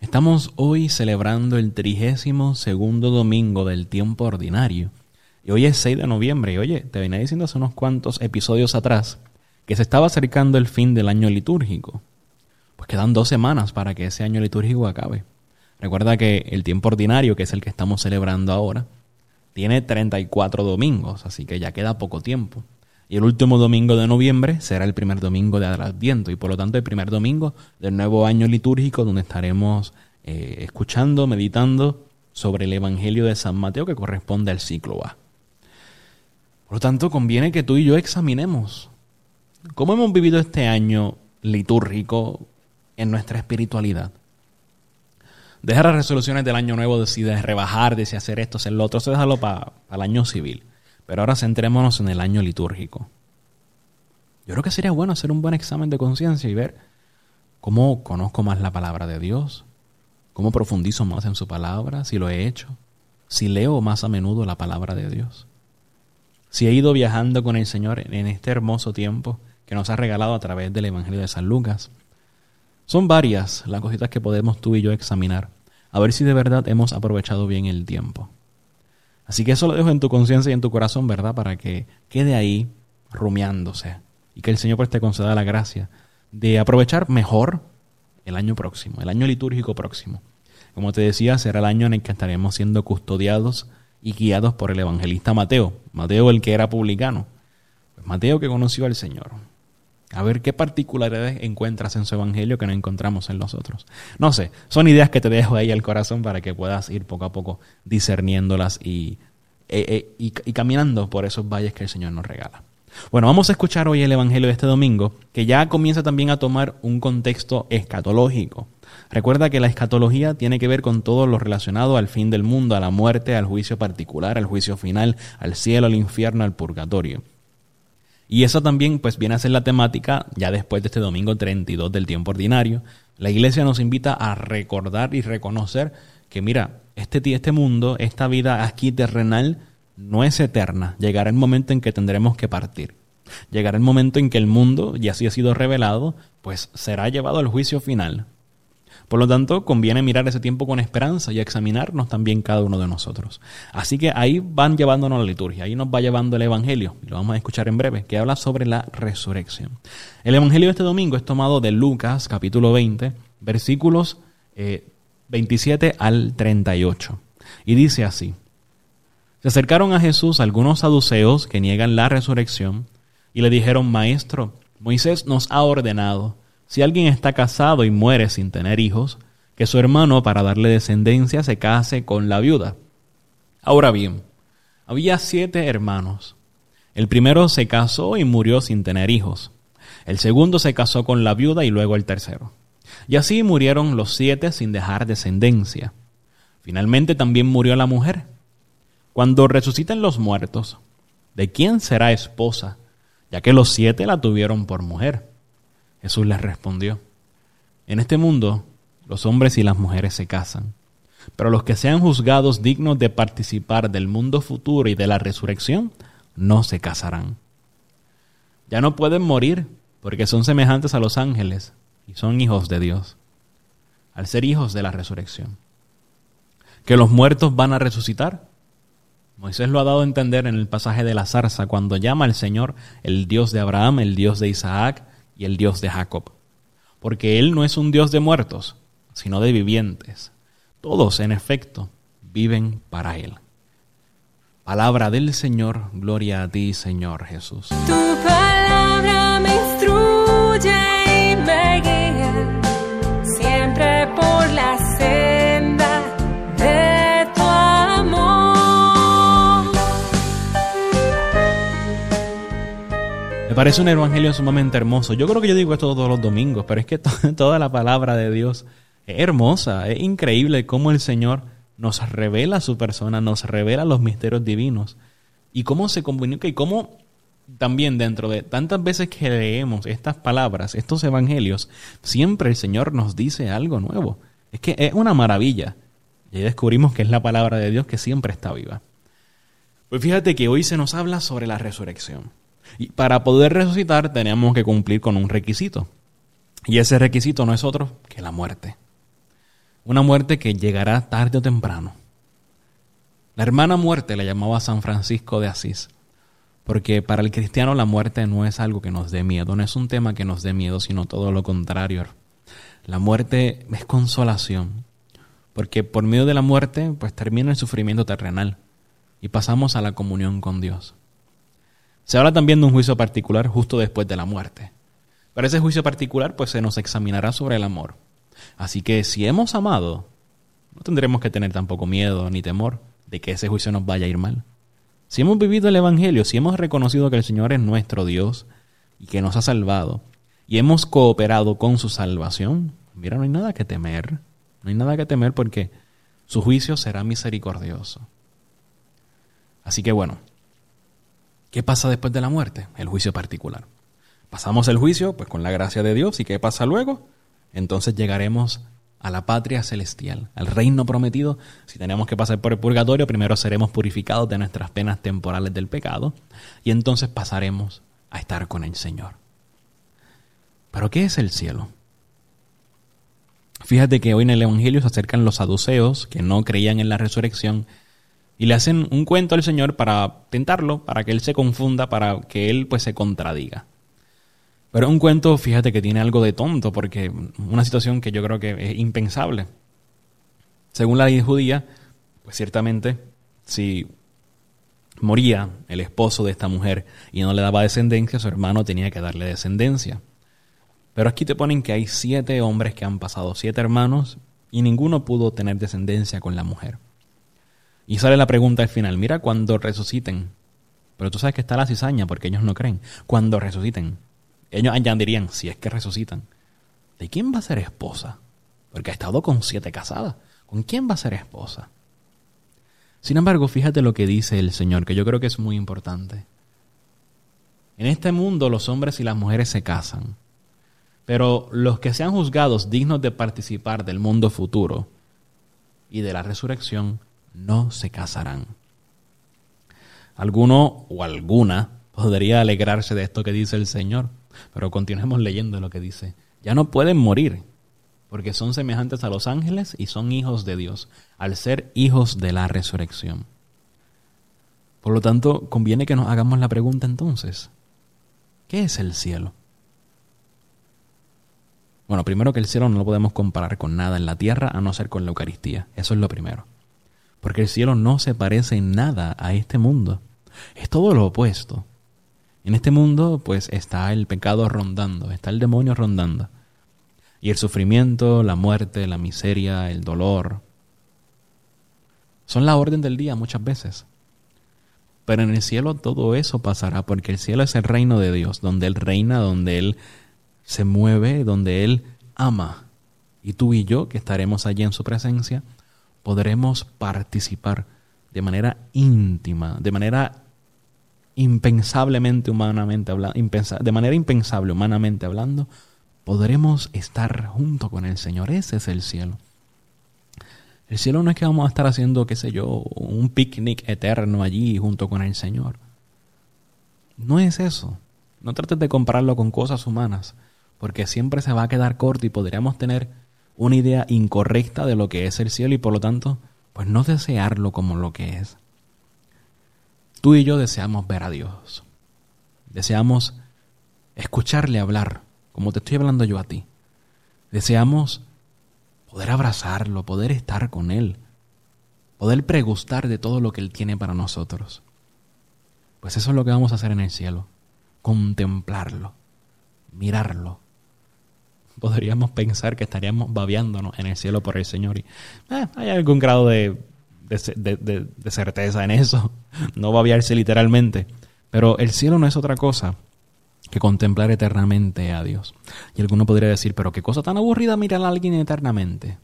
Estamos hoy celebrando el trigésimo segundo domingo del tiempo ordinario. Y hoy es 6 de noviembre. Y oye, te venía diciendo hace unos cuantos episodios atrás que se estaba acercando el fin del año litúrgico. Pues quedan dos semanas para que ese año litúrgico acabe. Recuerda que el tiempo ordinario, que es el que estamos celebrando ahora, tiene 34 domingos, así que ya queda poco tiempo. Y el último domingo de noviembre será el primer domingo de Adviento y por lo tanto el primer domingo del nuevo año litúrgico donde estaremos eh, escuchando, meditando sobre el Evangelio de San Mateo que corresponde al ciclo A. Por lo tanto, conviene que tú y yo examinemos cómo hemos vivido este año litúrgico en nuestra espiritualidad. Dejar las resoluciones del año nuevo, de rebajar, de si hacer esto, hacer lo otro, eso déjalo para el año civil. Pero ahora centrémonos en el año litúrgico. Yo creo que sería bueno hacer un buen examen de conciencia y ver cómo conozco más la palabra de Dios, cómo profundizo más en su palabra, si lo he hecho, si leo más a menudo la palabra de Dios, si he ido viajando con el Señor en este hermoso tiempo que nos ha regalado a través del Evangelio de San Lucas. Son varias las cositas que podemos tú y yo examinar, a ver si de verdad hemos aprovechado bien el tiempo. Así que eso lo dejo en tu conciencia y en tu corazón, ¿verdad? Para que quede ahí rumiándose y que el Señor pues te conceda la gracia de aprovechar mejor el año próximo, el año litúrgico próximo. Como te decía, será el año en el que estaremos siendo custodiados y guiados por el evangelista Mateo. Mateo el que era publicano. Pues Mateo que conoció al Señor. A ver qué particularidades encuentras en su evangelio que no encontramos en los otros. No sé, son ideas que te dejo ahí al corazón para que puedas ir poco a poco discerniéndolas y, e, e, y, caminando por esos valles que el Señor nos regala. Bueno, vamos a escuchar hoy el evangelio de este domingo, que ya comienza también a tomar un contexto escatológico. Recuerda que la escatología tiene que ver con todo lo relacionado al fin del mundo, a la muerte, al juicio particular, al juicio final, al cielo, al infierno, al purgatorio. Y eso también pues viene a ser la temática ya después de este domingo 32 del tiempo ordinario. La iglesia nos invita a recordar y reconocer que mira, este, este mundo, esta vida aquí terrenal no es eterna. Llegará el momento en que tendremos que partir. Llegará el momento en que el mundo, y así ha sido revelado, pues será llevado al juicio final. Por lo tanto, conviene mirar ese tiempo con esperanza y examinarnos también cada uno de nosotros. Así que ahí van llevándonos la liturgia, ahí nos va llevando el Evangelio, y lo vamos a escuchar en breve, que habla sobre la resurrección. El Evangelio de este domingo es tomado de Lucas capítulo 20, versículos 27 eh, al 38. Y dice así, se acercaron a Jesús algunos saduceos que niegan la resurrección y le dijeron, Maestro, Moisés nos ha ordenado si alguien está casado y muere sin tener hijos, que su hermano, para darle descendencia, se case con la viuda. Ahora bien, había siete hermanos. El primero se casó y murió sin tener hijos. El segundo se casó con la viuda y luego el tercero. Y así murieron los siete sin dejar descendencia. Finalmente también murió la mujer. Cuando resuciten los muertos, ¿de quién será esposa? Ya que los siete la tuvieron por mujer. Jesús les respondió, en este mundo los hombres y las mujeres se casan, pero los que sean juzgados dignos de participar del mundo futuro y de la resurrección, no se casarán. Ya no pueden morir porque son semejantes a los ángeles y son hijos de Dios, al ser hijos de la resurrección. Que los muertos van a resucitar. Moisés lo ha dado a entender en el pasaje de la zarza cuando llama al Señor el Dios de Abraham, el Dios de Isaac y el Dios de Jacob. Porque Él no es un Dios de muertos, sino de vivientes. Todos, en efecto, viven para Él. Palabra del Señor, gloria a ti, Señor Jesús. Parece un evangelio sumamente hermoso. Yo creo que yo digo esto todos los domingos, pero es que toda la palabra de Dios Es hermosa, es increíble cómo el Señor nos revela su persona, nos revela los misterios divinos y cómo se comunica y cómo también dentro de tantas veces que leemos estas palabras, estos evangelios, siempre el Señor nos dice algo nuevo. Es que es una maravilla. Y ahí descubrimos que es la palabra de Dios que siempre está viva. Pues fíjate que hoy se nos habla sobre la resurrección. Y para poder resucitar tenemos que cumplir con un requisito. Y ese requisito no es otro que la muerte. Una muerte que llegará tarde o temprano. La hermana muerte la llamaba San Francisco de Asís, porque para el cristiano la muerte no es algo que nos dé miedo, no es un tema que nos dé miedo, sino todo lo contrario. La muerte es consolación, porque por medio de la muerte pues termina el sufrimiento terrenal y pasamos a la comunión con Dios. Se habla también de un juicio particular justo después de la muerte. Pero ese juicio particular pues se nos examinará sobre el amor. Así que si hemos amado, no tendremos que tener tampoco miedo ni temor de que ese juicio nos vaya a ir mal. Si hemos vivido el Evangelio, si hemos reconocido que el Señor es nuestro Dios y que nos ha salvado, y hemos cooperado con su salvación, mira, no hay nada que temer. No hay nada que temer porque su juicio será misericordioso. Así que bueno, ¿qué pasa después de la muerte? El juicio particular. Pasamos el juicio, pues con la gracia de Dios, ¿y qué pasa luego? Entonces llegaremos a la patria celestial, al reino prometido. Si tenemos que pasar por el purgatorio, primero seremos purificados de nuestras penas temporales del pecado y entonces pasaremos a estar con el Señor. Pero ¿qué es el cielo? Fíjate que hoy en el Evangelio se acercan los saduceos que no creían en la resurrección y le hacen un cuento al Señor para tentarlo, para que él se confunda, para que él pues se contradiga. Pero un cuento, fíjate que tiene algo de tonto, porque una situación que yo creo que es impensable. Según la ley judía, pues ciertamente, si moría el esposo de esta mujer y no le daba descendencia, su hermano tenía que darle descendencia. Pero aquí te ponen que hay siete hombres que han pasado, siete hermanos, y ninguno pudo tener descendencia con la mujer. Y sale la pregunta al final, mira cuando resuciten. Pero tú sabes que está la cizaña porque ellos no creen. Cuando resuciten. Ellos añadirían, si es que resucitan, ¿de quién va a ser esposa? Porque ha estado con siete casadas. ¿Con quién va a ser esposa? Sin embargo, fíjate lo que dice el Señor, que yo creo que es muy importante. En este mundo los hombres y las mujeres se casan. Pero los que sean juzgados dignos de participar del mundo futuro y de la resurrección no se casarán. Alguno o alguna podría alegrarse de esto que dice el Señor, pero continuemos leyendo lo que dice. Ya no pueden morir, porque son semejantes a los ángeles y son hijos de Dios, al ser hijos de la resurrección. Por lo tanto, conviene que nos hagamos la pregunta entonces, ¿qué es el cielo? Bueno, primero que el cielo no lo podemos comparar con nada en la tierra a no ser con la Eucaristía. Eso es lo primero. Porque el cielo no se parece en nada a este mundo. Es todo lo opuesto. En este mundo, pues está el pecado rondando, está el demonio rondando. Y el sufrimiento, la muerte, la miseria, el dolor, son la orden del día muchas veces. Pero en el cielo todo eso pasará, porque el cielo es el reino de Dios, donde Él reina, donde Él se mueve, donde Él ama. Y tú y yo, que estaremos allí en su presencia, podremos participar de manera íntima, de manera impensablemente humanamente hablando, de manera impensable humanamente hablando, podremos estar junto con el Señor. Ese es el cielo. El cielo no es que vamos a estar haciendo, qué sé yo, un picnic eterno allí junto con el Señor. No es eso. No trates de compararlo con cosas humanas porque siempre se va a quedar corto y podríamos tener una idea incorrecta de lo que es el cielo y por lo tanto, pues no desearlo como lo que es. Tú y yo deseamos ver a Dios. Deseamos escucharle hablar, como te estoy hablando yo a ti. Deseamos poder abrazarlo, poder estar con Él, poder pregustar de todo lo que Él tiene para nosotros. Pues eso es lo que vamos a hacer en el cielo, contemplarlo, mirarlo, podríamos pensar que estaríamos babeándonos en el cielo por el Señor. Y eh, hay algún grado de, de, certeza en eso, no babearse literalmente. Pero el cielo no es otra cosa que contemplar eternamente a Dios. Y alguno podría decir, pero qué cosa tan aburrida mirar a alguien eternamente.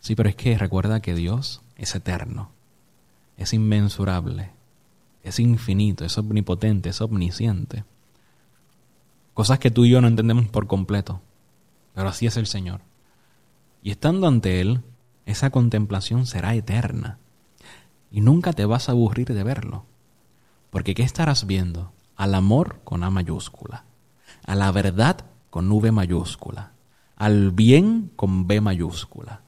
Sí, pero es que recuerda que Dios es eterno, es inmensurable, es infinito, es omnipotente, es omnisciente. Cosas que tú y yo no entendemos por completo, pero así es el Señor. Y estando ante Él, esa contemplación será eterna. Y nunca te vas a aburrir de verlo. Porque ¿qué estarás viendo? Al amor con A mayúscula, a la verdad con V mayúscula, al bien con B mayúscula.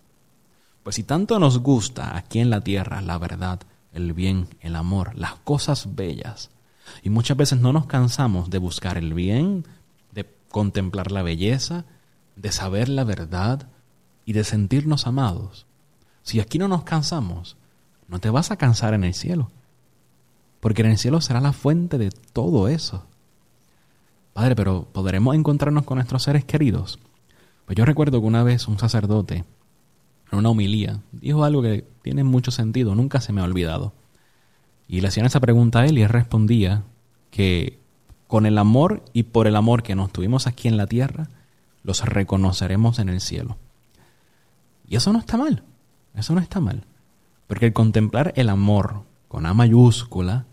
Pues si tanto nos gusta aquí en la tierra la verdad, el bien, el amor, las cosas bellas, y muchas veces no nos cansamos de buscar el bien, de contemplar la belleza, de saber la verdad y de sentirnos amados. Si aquí no nos cansamos, no te vas a cansar en el cielo, porque en el cielo será la fuente de todo eso. Padre, pero ¿podremos encontrarnos con nuestros seres queridos? Pues yo recuerdo que una vez un sacerdote, en una homilía, dijo algo que tiene mucho sentido, nunca se me ha olvidado. Y le hacían esa pregunta a él y él respondía que con el amor y por el amor que nos tuvimos aquí en la tierra, los reconoceremos en el cielo. Y eso no está mal, eso no está mal. Porque el contemplar el amor con A mayúscula,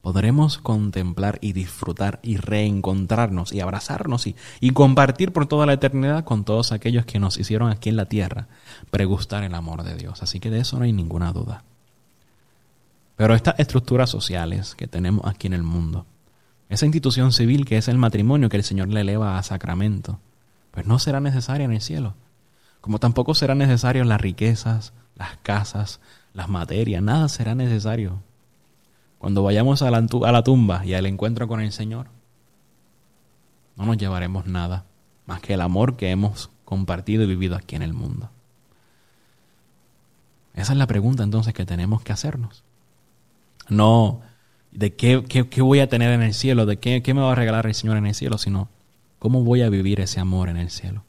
podremos contemplar y disfrutar y reencontrarnos y abrazarnos y, y, compartir por toda la eternidad con todos aquellos que nos hicieron aquí en la tierra pregustar el amor de Dios. Así que de eso no hay ninguna duda. Pero estas estructuras sociales que tenemos aquí en el mundo, esa institución civil que es el matrimonio que el Señor le eleva a sacramento, pues no será necesaria en el cielo. Como tampoco serán necesarias las riquezas, las casas, las materias, nada será necesario. Cuando vayamos a la, tumba y al encuentro con el Señor, no nos llevaremos nada más que el amor que hemos compartido y vivido aquí en el mundo. Esa es la pregunta entonces que tenemos que hacernos. No de qué, qué, voy a tener en el cielo, de qué, qué me va a regalar el Señor en el cielo, sino cómo voy a vivir ese amor en el cielo.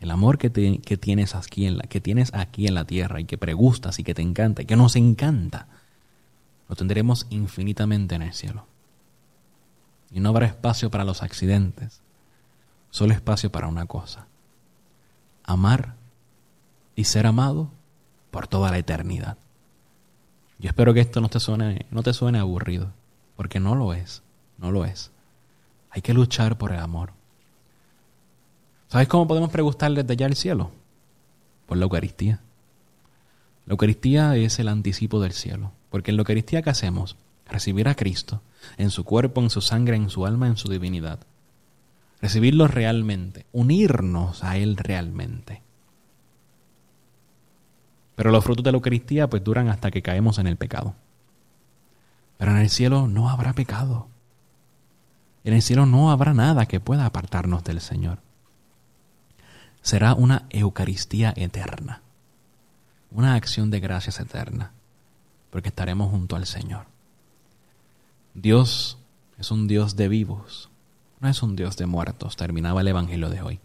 El amor que, tienes aquí en la, que tienes aquí en la tierra y que pregustas y que te encanta y que nos encanta, lo tendremos infinitamente en el cielo. Y no habrá espacio para los accidentes, solo espacio para una cosa, amar y ser amado por toda la eternidad. Yo espero que esto no te suene, no te suene aburrido, porque no lo es, no lo es. Hay que luchar por el amor. ¿Sabes cómo podemos pregustar desde allá el cielo? Por la Eucaristía. La Eucaristía es el anticipo del cielo, porque en la Eucaristía que hacemos, recibir a Cristo en su cuerpo, en su sangre, en su alma, en su divinidad. Recibirlo realmente, unirnos a Él realmente. Pero los frutos de la Eucaristía pues duran hasta que caemos en el pecado. Pero en el cielo no habrá pecado. En el cielo no habrá nada que pueda apartarnos del Señor será una Eucaristía eterna, una acción de gracias eterna, porque estaremos junto al Señor. Dios es un Dios de vivos, no es un Dios de muertos, terminaba el Evangelio de hoy.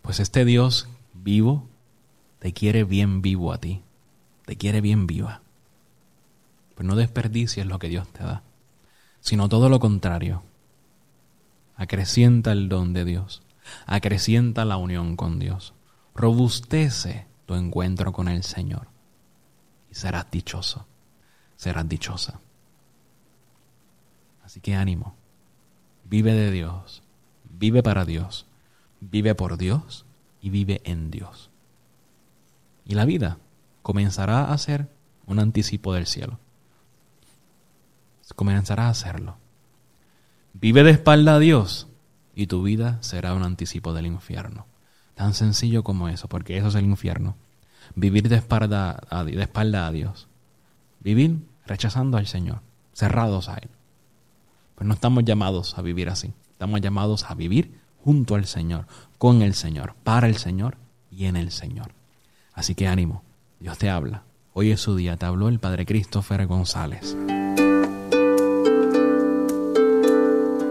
Pues este Dios vivo te quiere bien vivo a ti, te quiere bien viva. Pues no desperdicies lo que Dios te da, sino todo lo contrario. Acrecienta el don de Dios acrecienta la unión con Dios, robustece tu encuentro con el Señor y serás dichoso, serás dichosa. Así que ánimo, vive de Dios, vive para Dios, vive por Dios y vive en Dios. Y la vida comenzará a ser un anticipo del cielo. Comenzará a hacerlo. Vive de espalda a Dios y tu vida será un anticipo del infierno. Tan sencillo como eso, porque eso es el infierno. Vivir de espalda a, Dios. Vivir rechazando al Señor, cerrados a Él. Pues no estamos llamados a vivir así. Estamos llamados a vivir junto al Señor, con el Señor, para el Señor y en el Señor. Así que ánimo, Dios te habla. Hoy es su día, te habló el Padre Christopher González.